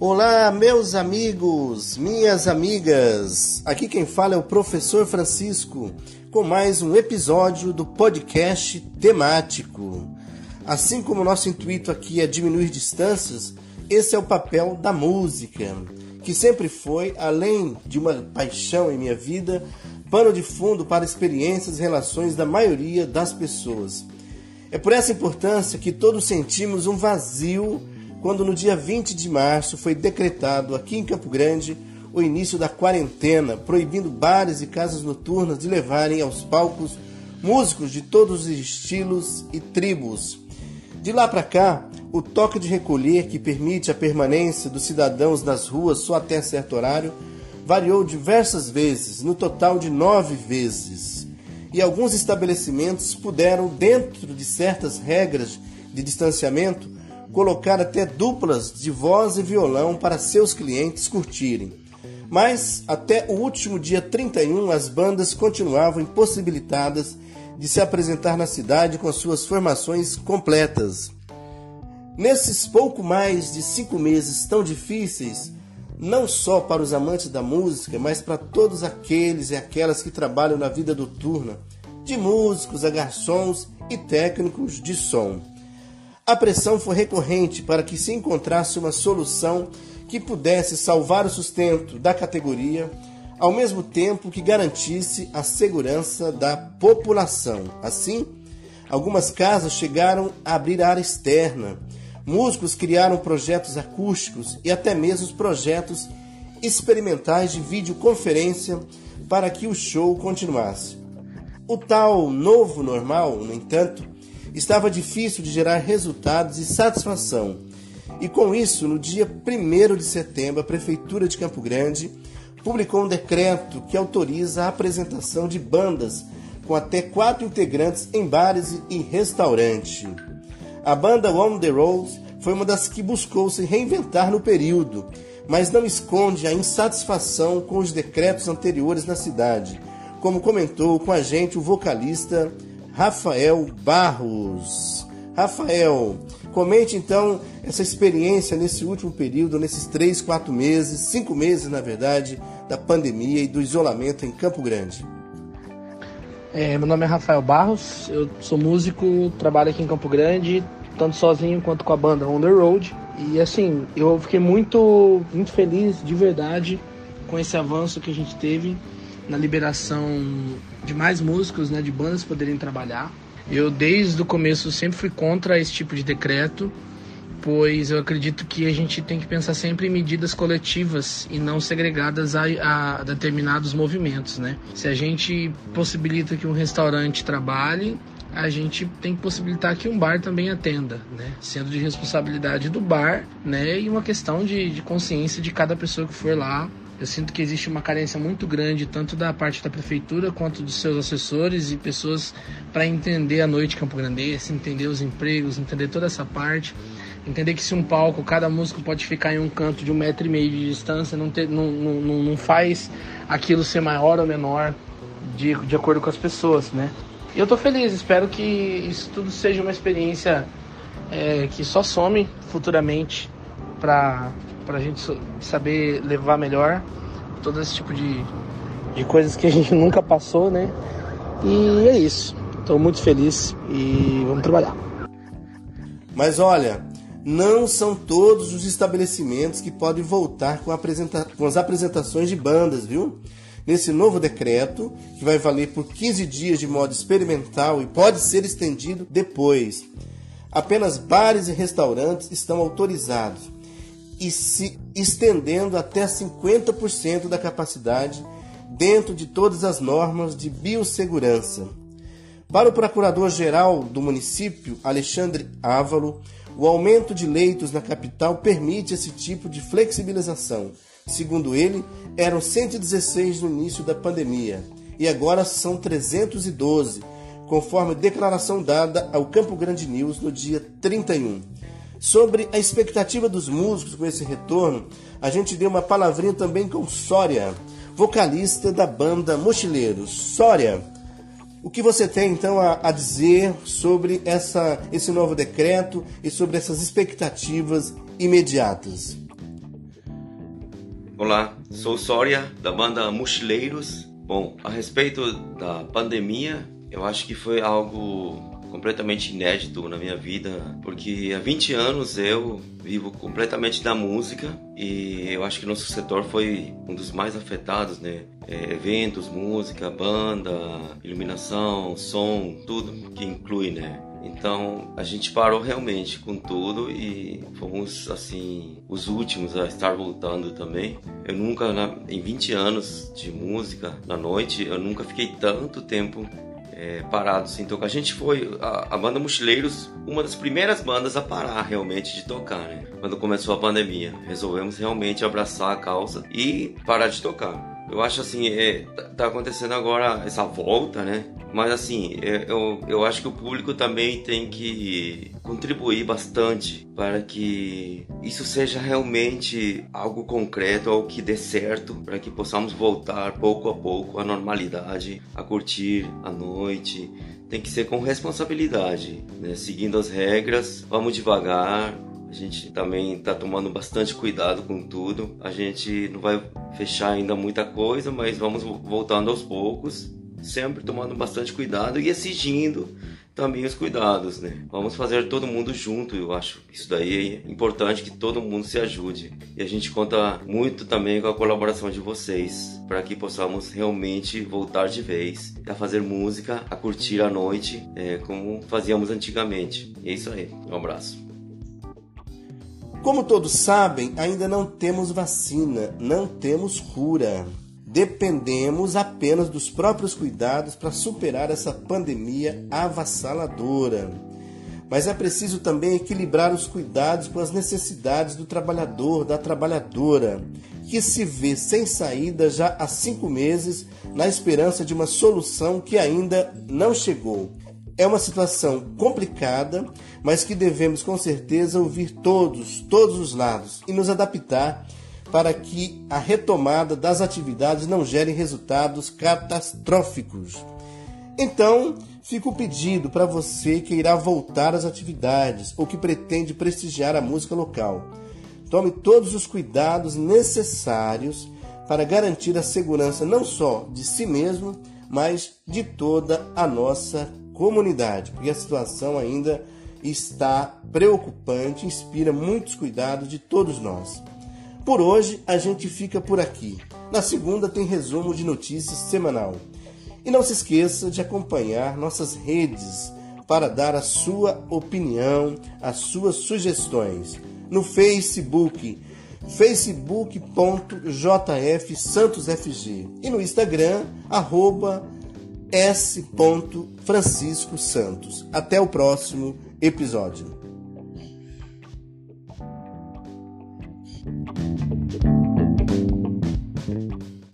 Olá, meus amigos, minhas amigas. Aqui quem fala é o professor Francisco com mais um episódio do podcast temático. Assim como o nosso intuito aqui é diminuir distâncias, esse é o papel da música, que sempre foi, além de uma paixão em minha vida, pano de fundo para experiências e relações da maioria das pessoas. É por essa importância que todos sentimos um vazio quando no dia 20 de março foi decretado aqui em Campo Grande o início da quarentena, proibindo bares e casas noturnas de levarem aos palcos músicos de todos os estilos e tribos. De lá para cá, o toque de recolher que permite a permanência dos cidadãos nas ruas só até certo horário variou diversas vezes, no total de nove vezes. E alguns estabelecimentos puderam, dentro de certas regras de distanciamento, colocar até duplas de voz e violão para seus clientes curtirem. Mas até o último dia 31 as bandas continuavam impossibilitadas de se apresentar na cidade com suas formações completas. Nesses pouco mais de cinco meses tão difíceis, não só para os amantes da música, mas para todos aqueles e aquelas que trabalham na vida noturna, de músicos a garçons e técnicos de som. A pressão foi recorrente para que se encontrasse uma solução que pudesse salvar o sustento da categoria, ao mesmo tempo que garantisse a segurança da população. Assim, algumas casas chegaram a abrir área externa, músicos criaram projetos acústicos e até mesmo projetos experimentais de videoconferência para que o show continuasse. O tal novo normal, no entanto, estava difícil de gerar resultados e satisfação. E com isso, no dia 1 de setembro, a Prefeitura de Campo Grande publicou um decreto que autoriza a apresentação de bandas com até quatro integrantes em bares e restaurante. A banda On The Rose foi uma das que buscou se reinventar no período, mas não esconde a insatisfação com os decretos anteriores na cidade, como comentou com a gente o vocalista Rafael Barros. Rafael, comente então essa experiência nesse último período, nesses três, quatro meses, cinco meses na verdade, da pandemia e do isolamento em Campo Grande. É, meu nome é Rafael Barros, eu sou músico, trabalho aqui em Campo Grande, tanto sozinho quanto com a banda On The Road. E assim, eu fiquei muito, muito feliz de verdade com esse avanço que a gente teve na liberação de mais músicos, né, de bandas poderem trabalhar. Eu desde o começo sempre fui contra esse tipo de decreto, pois eu acredito que a gente tem que pensar sempre em medidas coletivas e não segregadas a, a determinados movimentos, né? Se a gente possibilita que um restaurante trabalhe, a gente tem que possibilitar que um bar também atenda, né? Sendo de responsabilidade do bar, né? E uma questão de, de consciência de cada pessoa que for lá eu sinto que existe uma carência muito grande, tanto da parte da prefeitura quanto dos seus assessores e pessoas para entender a noite Campo Grandense, entender os empregos, entender toda essa parte. Entender que se um palco, cada músico pode ficar em um canto de um metro e meio de distância, não, ter, não, não, não faz aquilo ser maior ou menor de, de acordo com as pessoas, né? E eu tô feliz, espero que isso tudo seja uma experiência é, que só some futuramente para para a gente saber levar melhor todo esse tipo de, de coisas que a gente nunca passou, né? E é isso. Estou muito feliz e vamos trabalhar. Mas olha, não são todos os estabelecimentos que podem voltar com, apresenta com as apresentações de bandas, viu? Nesse novo decreto, que vai valer por 15 dias de modo experimental e pode ser estendido depois. Apenas bares e restaurantes estão autorizados e se estendendo até 50% da capacidade dentro de todas as normas de biossegurança. Para o procurador-geral do município, Alexandre Ávalo, o aumento de leitos na capital permite esse tipo de flexibilização. Segundo ele, eram 116 no início da pandemia e agora são 312, conforme declaração dada ao Campo Grande News no dia 31. Sobre a expectativa dos músicos com esse retorno, a gente deu uma palavrinha também com Sória, vocalista da banda Mochileiros. Sória, o que você tem então a, a, dizer sobre essa, esse novo decreto e sobre essas expectativas imediatas? Olá, sou Sória da banda Mochileiros. Bom, a respeito da pandemia, eu acho que foi algo completamente inédito na minha vida, porque há 20 anos eu vivo completamente da música e eu acho que nosso setor foi um dos mais afetados, né? É, eventos, música, banda, iluminação, som, tudo que inclui, né? Então a gente parou realmente com tudo e fomos assim os últimos a estar voltando também. Eu nunca, na, em 20 anos de música na noite, eu nunca fiquei tanto tempo é, parado sem tocar. A gente foi, a, a, banda Mochileiros, uma das primeiras bandas a parar realmente de tocar, né? Quando começou a pandemia. Resolvemos realmente abraçar a causa e parar de tocar. Eu acho assim, é, tá, tá acontecendo agora essa volta, né? Mas assim, é, eu, eu acho que o público também tem que contribuir bastante para que isso seja realmente algo concreto, algo que dê certo, para que possamos voltar pouco a pouco à normalidade, a curtir a noite. Tem que ser com responsabilidade, né? seguindo as regras, vamos devagar, a gente também está tomando bastante cuidado com tudo. A gente não vai fechar ainda muita coisa, mas vamos voltando aos poucos, sempre tomando bastante cuidado e exigindo também os cuidados, né? Vamos fazer todo mundo junto, eu acho. Isso daí é importante que todo mundo se ajude. E a gente conta muito também com a colaboração de vocês, para que possamos realmente voltar de vez a fazer música, a curtir a noite, é, como fazíamos antigamente. E é isso aí. Um abraço. Como todos sabem, ainda não temos vacina, não temos cura. Dependemos apenas dos próprios cuidados para superar essa pandemia avassaladora. Mas é preciso também equilibrar os cuidados com as necessidades do trabalhador, da trabalhadora, que se vê sem saída já há cinco meses, na esperança de uma solução que ainda não chegou. É uma situação complicada, mas que devemos com certeza ouvir todos, todos os lados e nos adaptar para que a retomada das atividades não gere resultados catastróficos. Então, fica o pedido para você que irá voltar às atividades ou que pretende prestigiar a música local. Tome todos os cuidados necessários para garantir a segurança não só de si mesmo, mas de toda a nossa comunidade, porque a situação ainda está preocupante, inspira muitos cuidados de todos nós. Por hoje a gente fica por aqui. Na segunda tem resumo de notícias semanal. E não se esqueça de acompanhar nossas redes para dar a sua opinião, as suas sugestões. No Facebook, facebook.jfsantosfg e no Instagram, arroba S. Francisco Santos. Até o próximo episódio. Thank you.